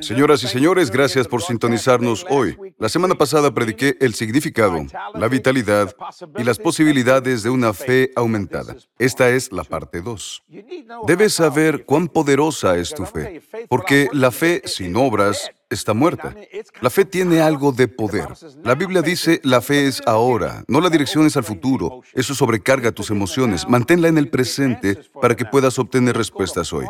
Señoras y señores, gracias por sintonizarnos hoy. La semana pasada prediqué el significado, la vitalidad y las posibilidades de una fe aumentada. Esta es la parte 2. Debes saber cuán poderosa es tu fe, porque la fe sin obras está muerta. La fe tiene algo de poder. La Biblia dice, la fe es ahora, no la dirección es al futuro. Eso sobrecarga tus emociones. Manténla en el presente para que puedas obtener respuestas hoy.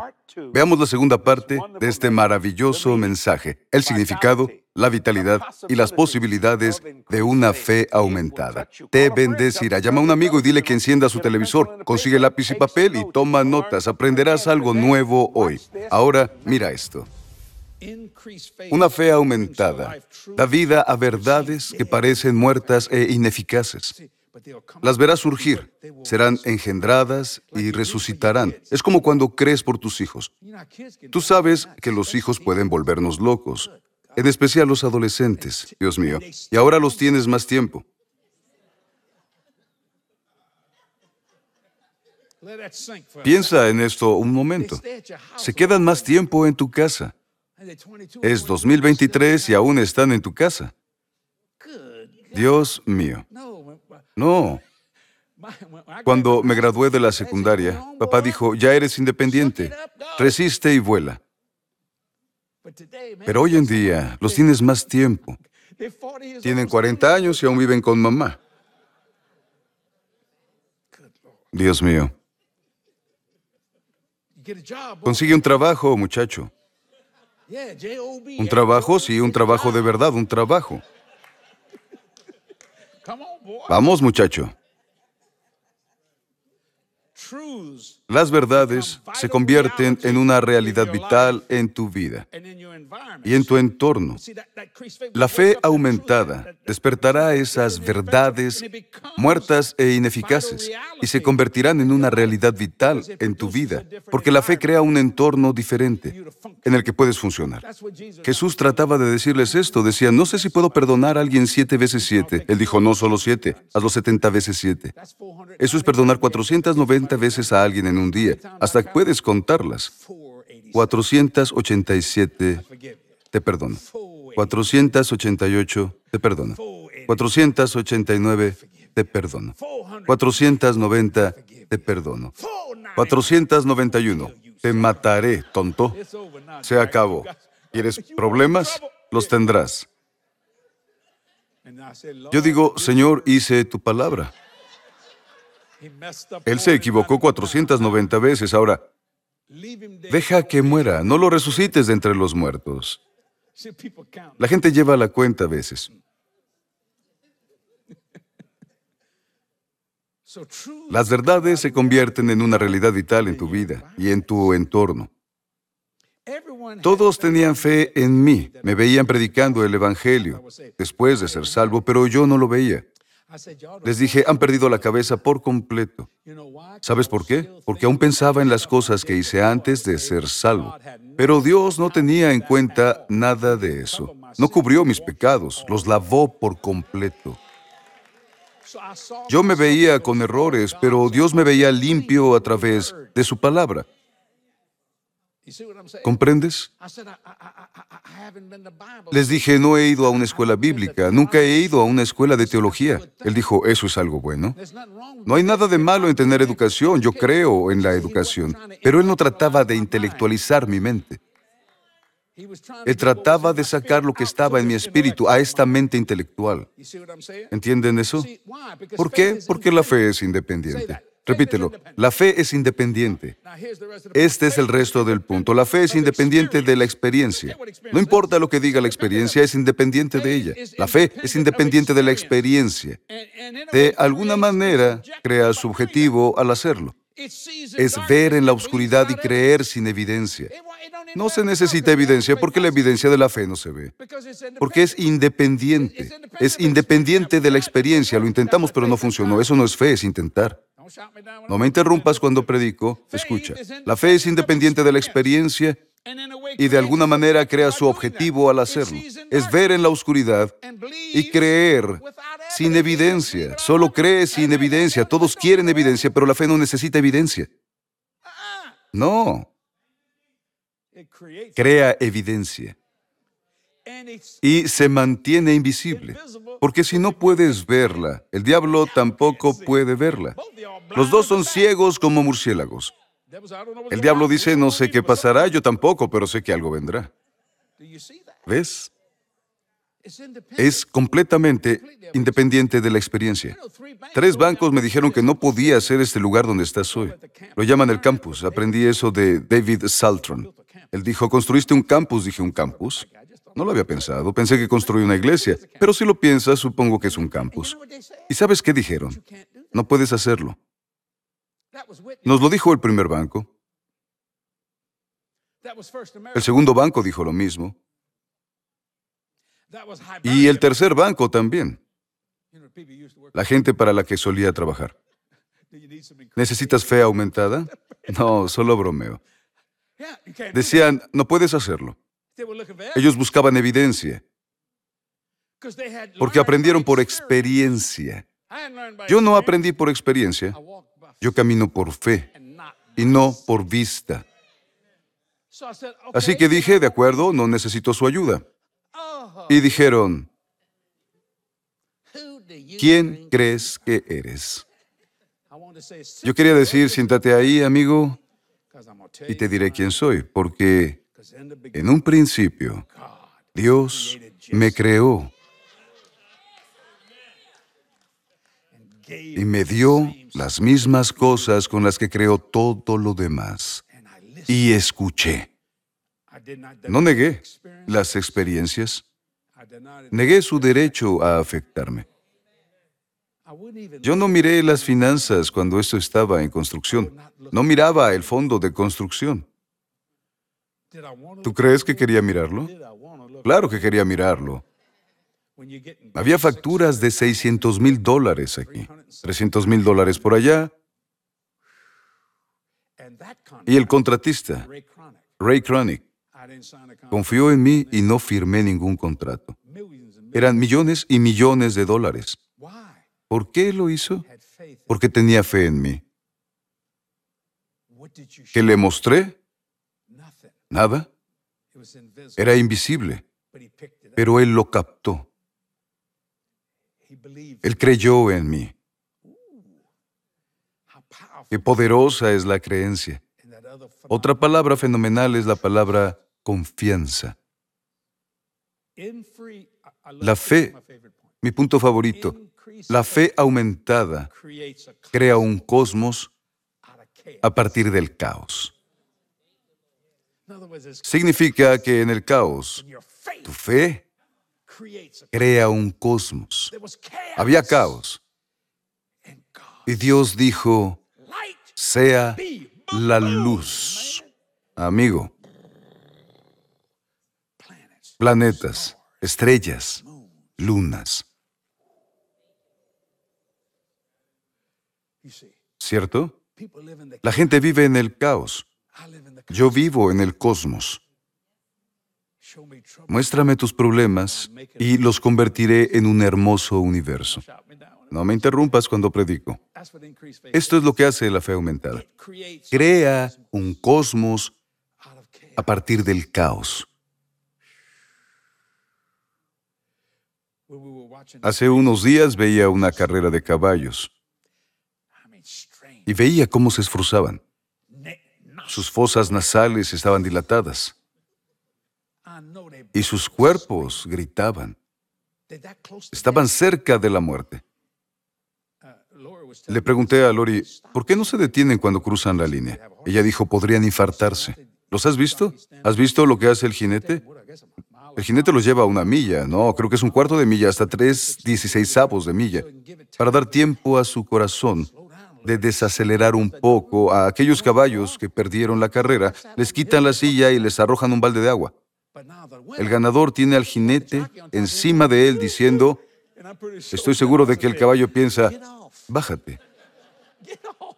Veamos la segunda parte de este maravilloso mensaje, el significado, la vitalidad y las posibilidades de una fe aumentada. Te bendecirá. Llama a un amigo y dile que encienda su televisor. Consigue lápiz y papel y toma notas. Aprenderás algo nuevo hoy. Ahora, mira esto. Una fe aumentada da vida a verdades que parecen muertas e ineficaces. Las verás surgir, serán engendradas y resucitarán. Es como cuando crees por tus hijos. Tú sabes que los hijos pueden volvernos locos, en especial los adolescentes, Dios mío, y ahora los tienes más tiempo. Piensa en esto un momento. Se quedan más tiempo en tu casa. Es 2023 y aún están en tu casa. Dios mío. No. Cuando me gradué de la secundaria, papá dijo, ya eres independiente, resiste y vuela. Pero hoy en día los tienes más tiempo. Tienen 40 años y aún viven con mamá. Dios mío. Consigue un trabajo, muchacho. Un trabajo, sí, un trabajo de verdad, un trabajo. Vamos, muchacho. Las verdades se convierten en una realidad vital en tu vida y en tu entorno. La fe aumentada despertará esas verdades muertas e ineficaces y se convertirán en una realidad vital en tu vida, porque la fe crea un entorno diferente en el que puedes funcionar. Jesús trataba de decirles esto, decía, no sé si puedo perdonar a alguien siete veces siete. Él dijo, no solo siete, hazlo setenta veces siete. Eso es perdonar 490 veces a alguien en un día, hasta puedes contarlas. 487 te perdono. 488 te perdono. 489 te perdono. 490 te perdono. 491 te mataré, tonto. Se acabó. ¿Quieres problemas? Los tendrás. Yo digo, Señor, hice tu palabra. Él se equivocó 490 veces. Ahora, deja que muera, no lo resucites de entre los muertos. La gente lleva la cuenta a veces. Las verdades se convierten en una realidad vital en tu vida y en tu entorno. Todos tenían fe en mí, me veían predicando el Evangelio después de ser salvo, pero yo no lo veía. Les dije, han perdido la cabeza por completo. ¿Sabes por qué? Porque aún pensaba en las cosas que hice antes de ser salvo. Pero Dios no tenía en cuenta nada de eso. No cubrió mis pecados, los lavó por completo. Yo me veía con errores, pero Dios me veía limpio a través de su palabra. ¿Comprendes? Les dije, no he ido a una escuela bíblica, nunca he ido a una escuela de teología. Él dijo, ¿eso es algo bueno? No hay nada de malo en tener educación, yo creo en la educación, pero él no trataba de intelectualizar mi mente. Él trataba de sacar lo que estaba en mi espíritu a esta mente intelectual. ¿Entienden eso? ¿Por qué? Porque la fe es independiente. Repítelo, la fe es independiente. Este es el resto del punto. La fe es independiente de la experiencia. No importa lo que diga la experiencia, es independiente de ella. La fe es independiente de la experiencia. De alguna manera, crea su objetivo al hacerlo. Es ver en la oscuridad y creer sin evidencia. No se necesita evidencia porque la evidencia de la fe no se ve. Porque es independiente. Es independiente de la experiencia. Lo intentamos pero no funcionó. Eso no es fe, es intentar. No me interrumpas cuando predico. Escucha. La fe es independiente de la experiencia y de alguna manera crea su objetivo al hacerlo. Es ver en la oscuridad y creer sin evidencia. Solo cree sin evidencia. Todos quieren evidencia, pero la fe no necesita evidencia. No. crea evidencia y se mantiene invisible. Porque si no puedes verla, el diablo tampoco puede verla. Los dos son ciegos como murciélagos. El diablo dice, no sé qué pasará, yo tampoco, pero sé que algo vendrá. ¿Ves? Es completamente independiente de la experiencia. Tres bancos me dijeron que no podía ser este lugar donde estás hoy. Lo llaman el campus. Aprendí eso de David Saltron. Él dijo, ¿construiste un campus? Dije, ¿un campus? No lo había pensado. Pensé que construí una iglesia. Pero si lo piensas, supongo que es un campus. ¿Y sabes qué dijeron? No puedes hacerlo. Nos lo dijo el primer banco. El segundo banco dijo lo mismo. Y el tercer banco también. La gente para la que solía trabajar. ¿Necesitas fe aumentada? No, solo bromeo. Decían, no puedes hacerlo. Ellos buscaban evidencia, porque aprendieron por experiencia. Yo no aprendí por experiencia, yo camino por fe y no por vista. Así que dije, de acuerdo, no necesito su ayuda. Y dijeron, ¿quién crees que eres? Yo quería decir, siéntate ahí, amigo, y te diré quién soy, porque en un principio Dios me creó y me dio las mismas cosas con las que creó todo lo demás. Y escuché. No negué las experiencias, negué su derecho a afectarme. Yo no miré las finanzas cuando esto estaba en construcción. No miraba el fondo de construcción. ¿Tú crees que quería mirarlo? Claro que quería mirarlo. Había facturas de 600 mil dólares aquí, 300 mil dólares por allá. Y el contratista, Ray Cronick, confió en mí y no firmé ningún contrato. Eran millones y millones de dólares. ¿Por qué lo hizo? Porque tenía fe en mí. ¿Qué le mostré? Nada. Era invisible, pero él lo captó. Él creyó en mí. Qué poderosa es la creencia. Otra palabra fenomenal es la palabra confianza. La fe, mi punto favorito, la fe aumentada crea un cosmos a partir del caos. Significa que en el caos, tu fe crea un cosmos. Había caos. Y Dios dijo, sea la luz. Amigo, planetas, estrellas, lunas. ¿Cierto? La gente vive en el caos. Yo vivo en el cosmos. Muéstrame tus problemas y los convertiré en un hermoso universo. No me interrumpas cuando predico. Esto es lo que hace la fe aumentada. Crea un cosmos a partir del caos. Hace unos días veía una carrera de caballos y veía cómo se esforzaban. Sus fosas nasales estaban dilatadas y sus cuerpos gritaban. Estaban cerca de la muerte. Le pregunté a Lori, ¿por qué no se detienen cuando cruzan la línea? Ella dijo, podrían infartarse. ¿Los has visto? ¿Has visto lo que hace el jinete? El jinete los lleva a una milla, no, creo que es un cuarto de milla, hasta tres dieciséisavos de milla, para dar tiempo a su corazón de desacelerar un poco a aquellos caballos que perdieron la carrera, les quitan la silla y les arrojan un balde de agua. El ganador tiene al jinete encima de él diciendo, estoy seguro de que el caballo piensa, bájate,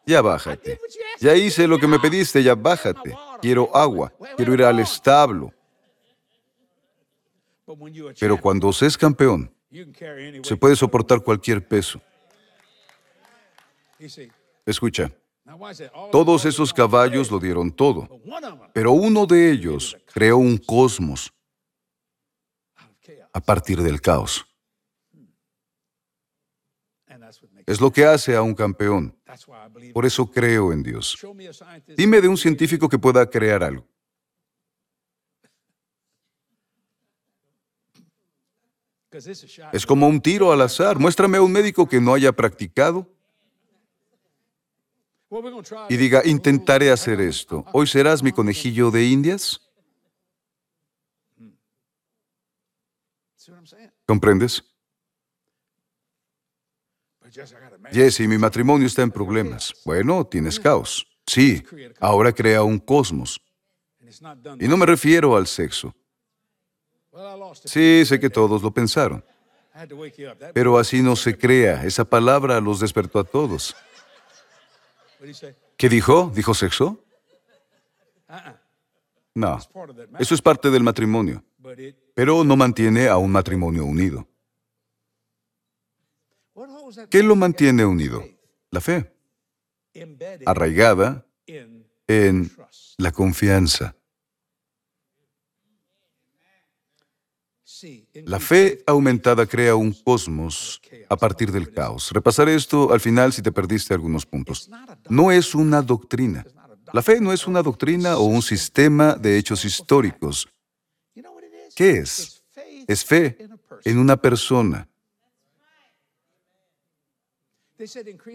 ya bájate, ya hice lo que me pediste, ya bájate, quiero agua, quiero ir al establo. Pero cuando se es campeón, se puede soportar cualquier peso. Escucha, Todos esos caballos lo dieron todo, pero uno de ellos creó un cosmos a partir del caos. Es lo que hace a un campeón. Por eso creo en Dios. Dime de un científico que pueda crear algo. Es como un tiro al azar. Muéstrame a un médico que no haya practicado y diga, intentaré hacer esto. ¿Hoy serás mi conejillo de indias? ¿Comprendes? Jesse, mi matrimonio está en problemas. Bueno, tienes caos. Sí, ahora crea un cosmos. Y no me refiero al sexo. Sí, sé que todos lo pensaron. Pero así no se crea. Esa palabra los despertó a todos. ¿Qué dijo? ¿Dijo sexo? No. Eso es parte del matrimonio. Pero no mantiene a un matrimonio unido. ¿Qué lo mantiene unido? La fe. Arraigada en la confianza. La fe aumentada crea un cosmos a partir del caos. Repasaré esto al final si te perdiste algunos puntos. No es una doctrina. La fe no es una doctrina o un sistema de hechos históricos. ¿Qué es? Es fe en una persona.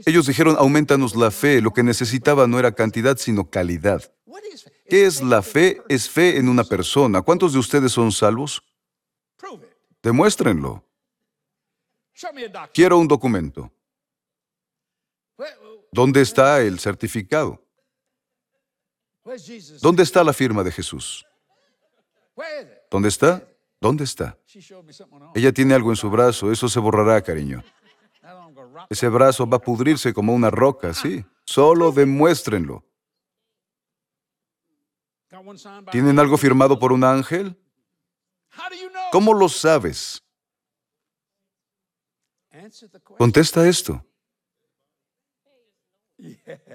Ellos dijeron, aumentanos la fe. Lo que necesitaba no era cantidad, sino calidad. ¿Qué es la fe? Es fe en una persona. ¿Cuántos de ustedes son salvos? Demuéstrenlo. Quiero un documento. ¿Dónde está el certificado? ¿Dónde está la firma de Jesús? ¿Dónde está? ¿Dónde está? Ella tiene algo en su brazo, eso se borrará, cariño. Ese brazo va a pudrirse como una roca, sí. Solo demuéstrenlo. ¿Tienen algo firmado por un ángel? ¿Cómo lo sabes? Contesta esto.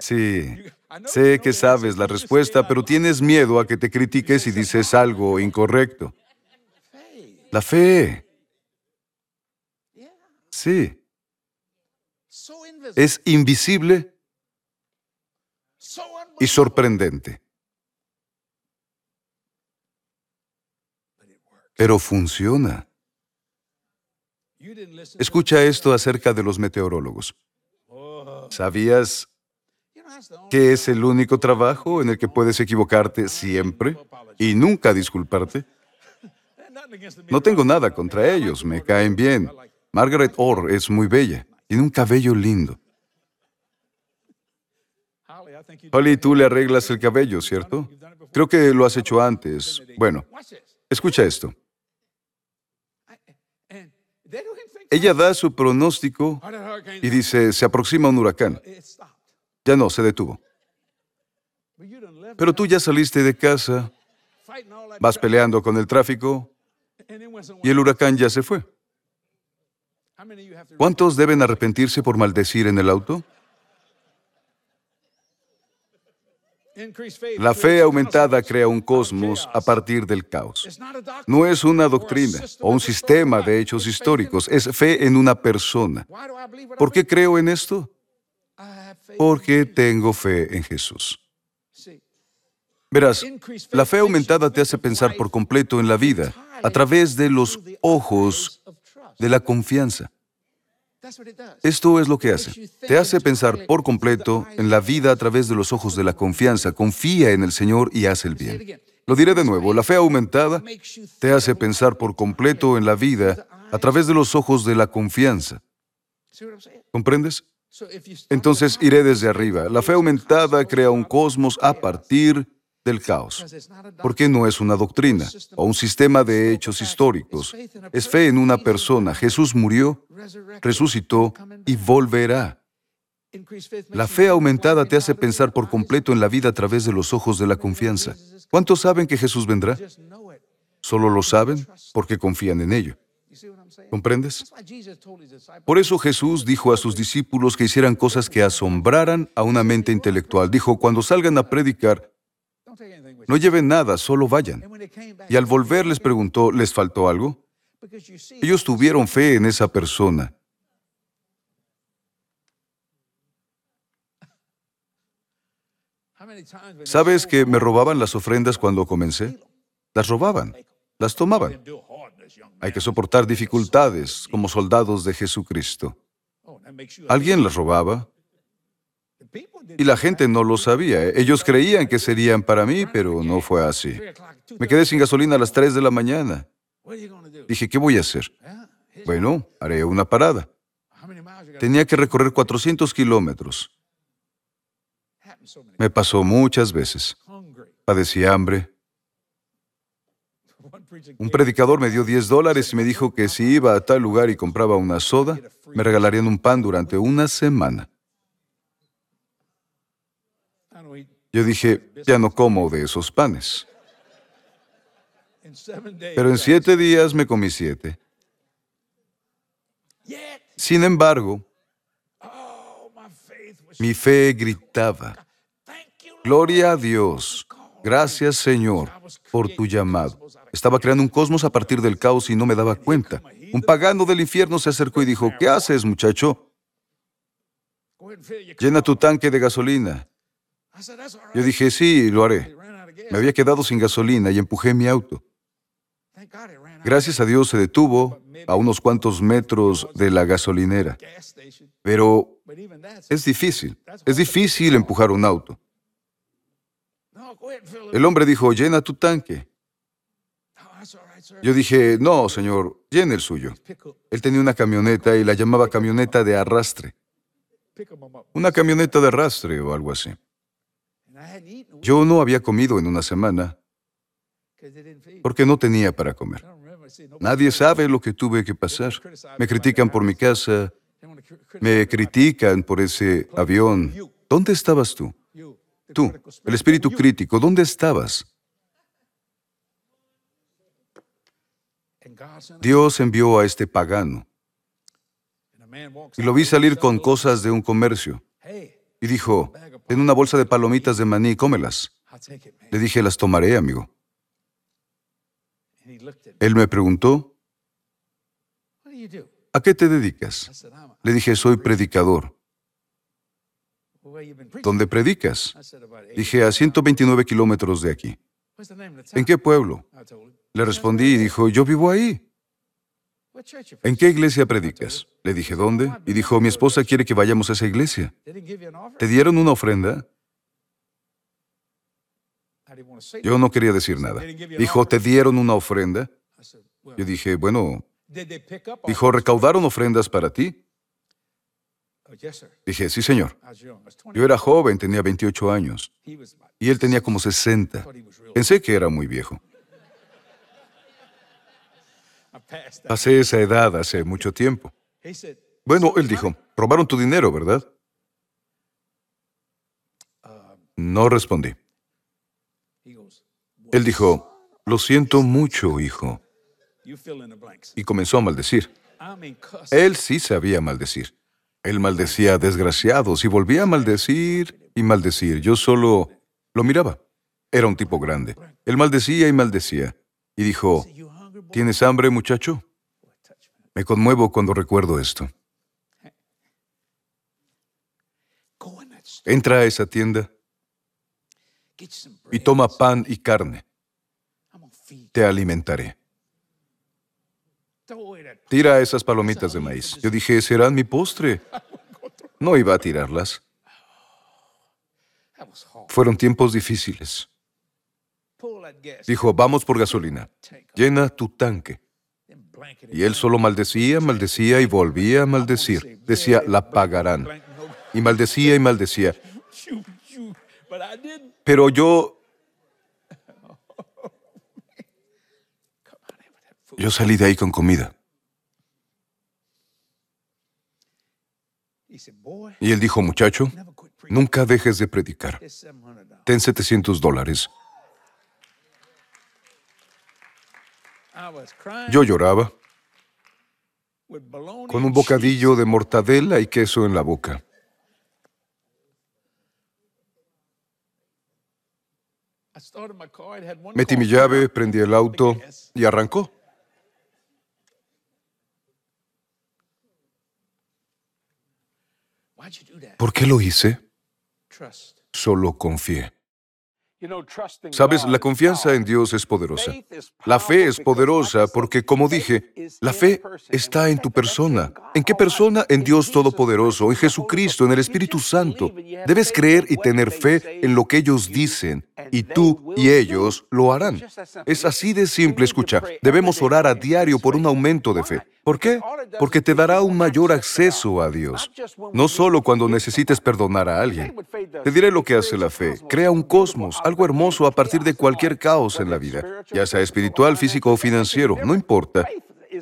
Sí, sé que sabes la respuesta, pero tienes miedo a que te critiques y dices algo incorrecto. La fe. Sí. Es invisible y sorprendente. Pero funciona. Escucha esto acerca de los meteorólogos. ¿Sabías que es el único trabajo en el que puedes equivocarte siempre y nunca disculparte? No tengo nada contra ellos, me caen bien. Margaret Orr es muy bella, tiene un cabello lindo. Holly, tú le arreglas el cabello, ¿cierto? Creo que lo has hecho antes. Bueno, escucha esto. Ella da su pronóstico y dice, se aproxima un huracán. Ya no, se detuvo. Pero tú ya saliste de casa, vas peleando con el tráfico y el huracán ya se fue. ¿Cuántos deben arrepentirse por maldecir en el auto? La fe aumentada crea un cosmos a partir del caos. No es una doctrina o un sistema de hechos históricos, es fe en una persona. ¿Por qué creo en esto? Porque tengo fe en Jesús. Verás, la fe aumentada te hace pensar por completo en la vida a través de los ojos de la confianza. Esto es lo que hace. Te hace pensar por completo en la vida a través de los ojos de la confianza. Confía en el Señor y haz el bien. Lo diré de nuevo, la fe aumentada te hace pensar por completo en la vida a través de los ojos de la confianza. ¿Comprendes? Entonces iré desde arriba. La fe aumentada crea un cosmos a partir del caos, porque no es una doctrina o un sistema de hechos históricos. Es fe en una persona. Jesús murió, resucitó y volverá. La fe aumentada te hace pensar por completo en la vida a través de los ojos de la confianza. ¿Cuántos saben que Jesús vendrá? Solo lo saben porque confían en ello. ¿Comprendes? Por eso Jesús dijo a sus discípulos que hicieran cosas que asombraran a una mente intelectual. Dijo, cuando salgan a predicar, no lleven nada, solo vayan. Y al volver les preguntó, ¿les faltó algo? Ellos tuvieron fe en esa persona. ¿Sabes que me robaban las ofrendas cuando comencé? Las robaban, las tomaban. Hay que soportar dificultades como soldados de Jesucristo. Alguien las robaba y la gente no lo sabía. Ellos creían que serían para mí, pero no fue así. Me quedé sin gasolina a las 3 de la mañana. Dije, ¿qué voy a hacer? Bueno, haré una parada. Tenía que recorrer 400 kilómetros. Me pasó muchas veces. Padecí hambre. Un predicador me dio 10 dólares y me dijo que si iba a tal lugar y compraba una soda, me regalarían un pan durante una semana. Yo dije, ya no como de esos panes. Pero en siete días me comí siete. Sin embargo, mi fe gritaba, Gloria a Dios, gracias Señor por tu llamado. Estaba creando un cosmos a partir del caos y no me daba cuenta. Un pagano del infierno se acercó y dijo, ¿qué haces, muchacho? Llena tu tanque de gasolina. Yo dije, sí, lo haré. Me había quedado sin gasolina y empujé mi auto. Gracias a Dios se detuvo a unos cuantos metros de la gasolinera. Pero es difícil, es difícil empujar un auto. El hombre dijo, llena tu tanque. Yo dije, no, señor, llene el suyo. Él tenía una camioneta y la llamaba camioneta de arrastre. Una camioneta de arrastre o algo así. Yo no había comido en una semana porque no tenía para comer. Nadie sabe lo que tuve que pasar. Me critican por mi casa, me critican por ese avión. ¿Dónde estabas tú? Tú, el espíritu crítico, ¿dónde estabas? Dios envió a este pagano y lo vi salir con cosas de un comercio y dijo, en una bolsa de palomitas de maní, cómelas. Le dije, las tomaré, amigo. Él me preguntó, ¿a qué te dedicas? Le dije, soy predicador. ¿Dónde predicas? Dije, a 129 kilómetros de aquí. ¿En qué pueblo? Le respondí y dijo, yo vivo ahí. ¿En qué iglesia predicas? Le dije, ¿dónde? Y dijo, mi esposa quiere que vayamos a esa iglesia. ¿Te dieron una ofrenda? Yo no quería decir nada. Dijo, ¿te dieron una ofrenda? Yo dije, bueno, dijo, ¿recaudaron ofrendas para ti? Dije, sí, señor. Yo era joven, tenía 28 años, y él tenía como 60. Pensé que era muy viejo. Pasé esa edad hace mucho tiempo. Bueno, él dijo, robaron tu dinero, ¿verdad? No respondí. Él dijo, lo siento mucho, hijo. Y comenzó a maldecir. Él sí sabía maldecir. Él maldecía a desgraciados y volvía a maldecir y maldecir. Yo solo lo miraba. Era un tipo grande. Él maldecía y maldecía. Y dijo, ¿tienes hambre, muchacho? Me conmuevo cuando recuerdo esto. Entra a esa tienda y toma pan y carne. Te alimentaré. Tira esas palomitas de maíz. Yo dije, serán mi postre. No iba a tirarlas. Fueron tiempos difíciles. Dijo, vamos por gasolina. Llena tu tanque. Y él solo maldecía, maldecía y volvía a maldecir. Decía, la pagarán. Y maldecía y maldecía. Pero yo... Yo salí de ahí con comida. Y él dijo, muchacho, nunca dejes de predicar. Ten 700 dólares. Yo lloraba. con un bocadillo de mortadela y queso en la boca. Metí mi llave, prendí el auto y arrancó. ¿Por qué lo hice? Solo confié. Sabes, la confianza en Dios es poderosa. La fe es poderosa porque, como dije, la fe está en tu persona. ¿En qué persona? En Dios Todopoderoso, en Jesucristo, en el Espíritu Santo. Debes creer y tener fe en lo que ellos dicen, y tú y ellos lo harán. Es así de simple, escucha. Debemos orar a diario por un aumento de fe. ¿Por qué? Porque te dará un mayor acceso a Dios. No solo cuando necesites perdonar a alguien. Te diré lo que hace la fe. Crea un cosmos, algo hermoso a partir de cualquier caos en la vida, ya sea espiritual, físico o financiero, no importa.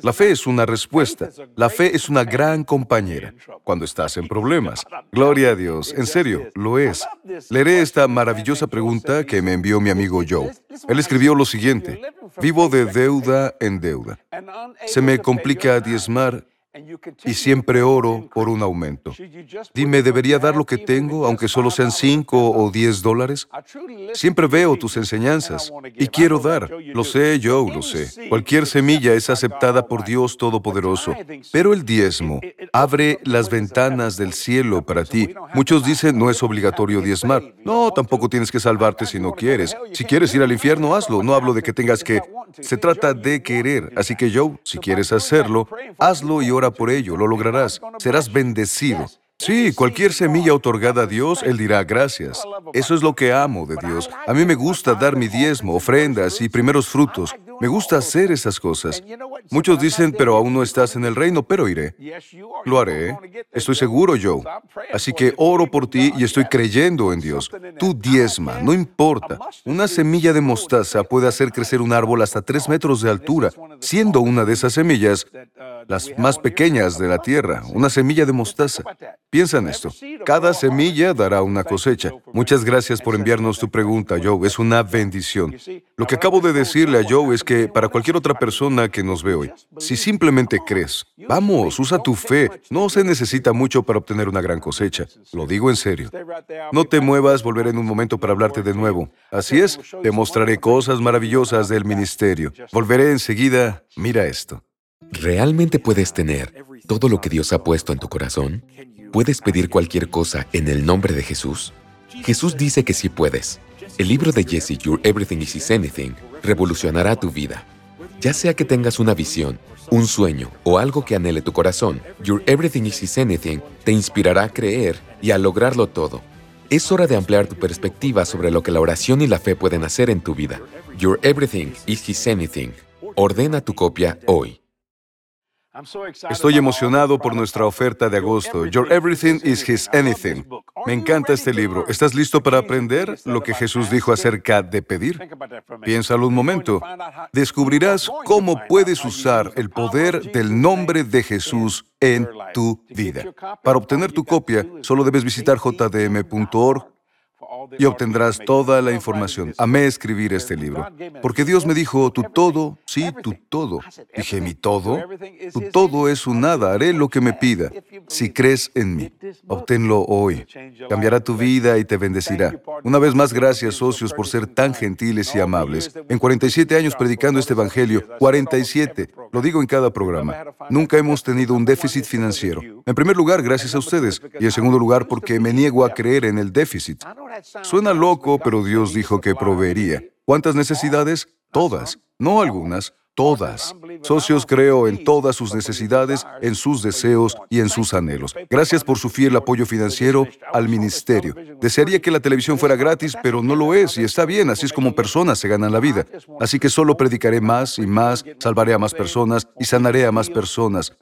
La fe es una respuesta. La fe es una gran compañera cuando estás en problemas. Gloria a Dios. En serio, lo es. Leeré esta maravillosa pregunta que me envió mi amigo Joe. Él escribió lo siguiente. Vivo de deuda en deuda. Se me complica diezmar y siempre oro por un aumento. Dime, ¿debería dar lo que tengo, aunque solo sean 5 o 10 dólares? Siempre veo tus enseñanzas y quiero dar. Lo sé, yo lo sé. Cualquier semilla es aceptada por Dios Todopoderoso, pero el diezmo abre las ventanas del cielo para ti. Muchos dicen, no es obligatorio diezmar. No, tampoco tienes que salvarte si no quieres. Si quieres ir al infierno, hazlo. No hablo de que tengas que... Se trata de querer. Así que yo, si quieres hacerlo, hazlo y ora por ello, lo lograrás, serás bendecido. Sí, cualquier semilla otorgada a Dios, Él dirá gracias. Eso es lo que amo de Dios. A mí me gusta dar mi diezmo, ofrendas y primeros frutos. Me gusta hacer esas cosas. Muchos dicen, pero aún no estás en el reino, pero iré. Lo haré. Estoy seguro, Joe. Así que oro por ti y estoy creyendo en Dios. Tú diezma, no importa. Una semilla de mostaza puede hacer crecer un árbol hasta tres metros de altura, siendo una de esas semillas las más pequeñas de la tierra, una semilla de mostaza. Piensa en esto. Cada semilla dará una cosecha. Muchas gracias por enviarnos tu pregunta, Joe. Es una bendición. Lo que acabo de decirle a Joe es que para cualquier otra persona que nos ve hoy, si simplemente crees, vamos, usa tu fe. No se necesita mucho para obtener una gran cosecha. Lo digo en serio. No te muevas, volveré en un momento para hablarte de nuevo. Así es, te mostraré cosas maravillosas del ministerio. Volveré enseguida. Mira esto. ¿Realmente puedes tener todo lo que Dios ha puesto en tu corazón? ¿Puedes pedir cualquier cosa en el nombre de Jesús? Jesús dice que sí puedes. El libro de Jesse, Your Everything is His Anything, revolucionará tu vida. Ya sea que tengas una visión, un sueño o algo que anhele tu corazón, Your Everything is His Anything te inspirará a creer y a lograrlo todo. Es hora de ampliar tu perspectiva sobre lo que la oración y la fe pueden hacer en tu vida. Your Everything is His Anything. Ordena tu copia hoy. Estoy emocionado por nuestra oferta de agosto. Your Everything is His Anything. Me encanta este libro. ¿Estás listo para aprender lo que Jesús dijo acerca de pedir? Piénsalo un momento. Descubrirás cómo puedes usar el poder del nombre de Jesús en tu vida. Para obtener tu copia, solo debes visitar jdm.org y obtendrás toda la información. Amé escribir este libro, porque Dios me dijo, tu todo, sí, tu todo. Dije, mi todo, tu todo es un nada, haré lo que me pida, si crees en mí. Obténlo hoy. Cambiará tu vida y te bendecirá. Una vez más, gracias, socios, por ser tan gentiles y amables. En 47 años predicando este Evangelio, 47, lo digo en cada programa, nunca hemos tenido un déficit financiero. En primer lugar, gracias a ustedes, y en segundo lugar, porque me niego a creer en el déficit. Suena loco, pero Dios dijo que proveería. ¿Cuántas necesidades? Todas, no algunas, todas. Socios creo en todas sus necesidades, en sus deseos y en sus anhelos. Gracias por su fiel apoyo financiero al ministerio. Desearía que la televisión fuera gratis, pero no lo es y está bien, así es como personas se ganan la vida. Así que solo predicaré más y más, salvaré a más personas y sanaré a más personas.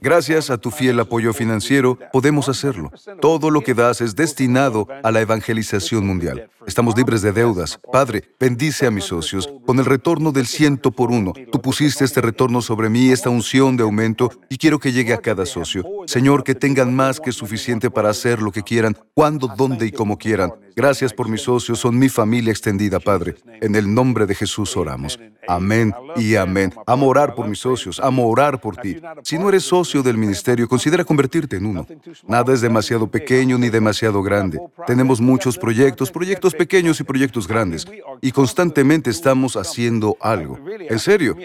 Gracias a tu fiel apoyo financiero, podemos hacerlo. Todo lo que das es destinado a la evangelización mundial. Estamos libres de deudas. Padre, bendice a mis socios con el retorno del ciento por uno Tú pusiste este retorno sobre mí, esta unción de aumento, y quiero que llegue a cada socio. Señor, que tengan más que suficiente para hacer lo que quieran, cuando, dónde y como quieran. Gracias por mis socios, son mi familia extendida, Padre. En el nombre de Jesús oramos. Amén y amén. Amo orar por mis socios, amo orar por ti. Si no eres socio del ministerio, considera convertirte en uno. Nada es demasiado pequeño ni demasiado grande. Tenemos muchos proyectos, proyectos pequeños y proyectos grandes. Y constantemente estamos haciendo algo. En serio.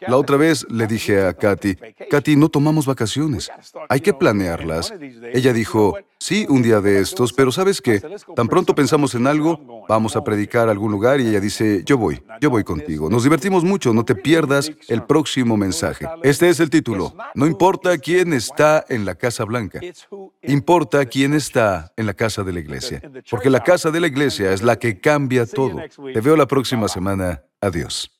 La otra vez le dije a Katy, Katy, no tomamos vacaciones. Hay que planearlas. Ella dijo, sí, un día de estos, pero ¿sabes qué? Tan pronto pensamos en algo, vamos a predicar a algún lugar y ella dice, yo voy, yo voy contigo. Nos divertimos mucho, no te pierdas el próximo mensaje. Este es el título. No importa quién está en la Casa Blanca, importa quién está en la casa de la iglesia. Porque la casa de la iglesia es la que cambia todo. Te veo la próxima semana. Adiós.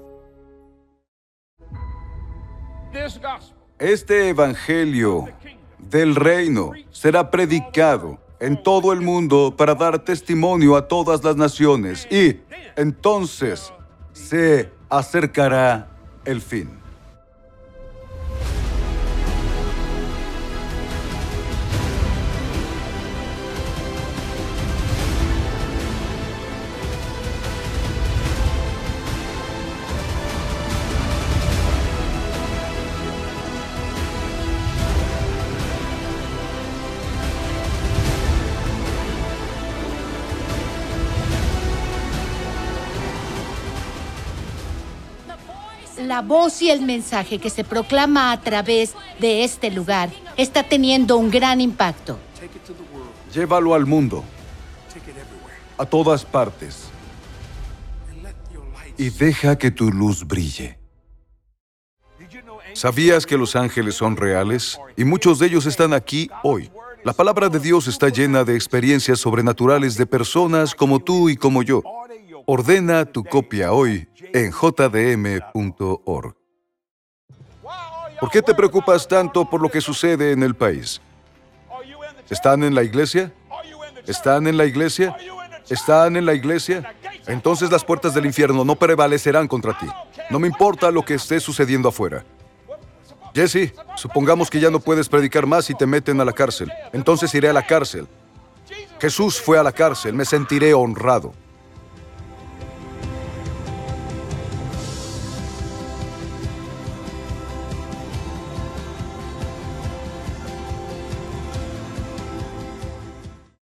Este Evangelio del reino será predicado en todo el mundo para dar testimonio a todas las naciones y entonces se acercará el fin. La voz y el mensaje que se proclama a través de este lugar está teniendo un gran impacto. Llévalo al mundo, a todas partes, y deja que tu luz brille. ¿Sabías que los ángeles son reales? Y muchos de ellos están aquí hoy. La palabra de Dios está llena de experiencias sobrenaturales de personas como tú y como yo. Ordena tu copia hoy en jdm.org. ¿Por qué te preocupas tanto por lo que sucede en el país? ¿Están en la iglesia? ¿Están en la iglesia? ¿Están en la iglesia? Entonces las puertas del infierno no prevalecerán contra ti. No me importa lo que esté sucediendo afuera. Jesse, supongamos que ya no puedes predicar más y te meten a la cárcel. Entonces iré a la cárcel. Jesús fue a la cárcel, me sentiré honrado.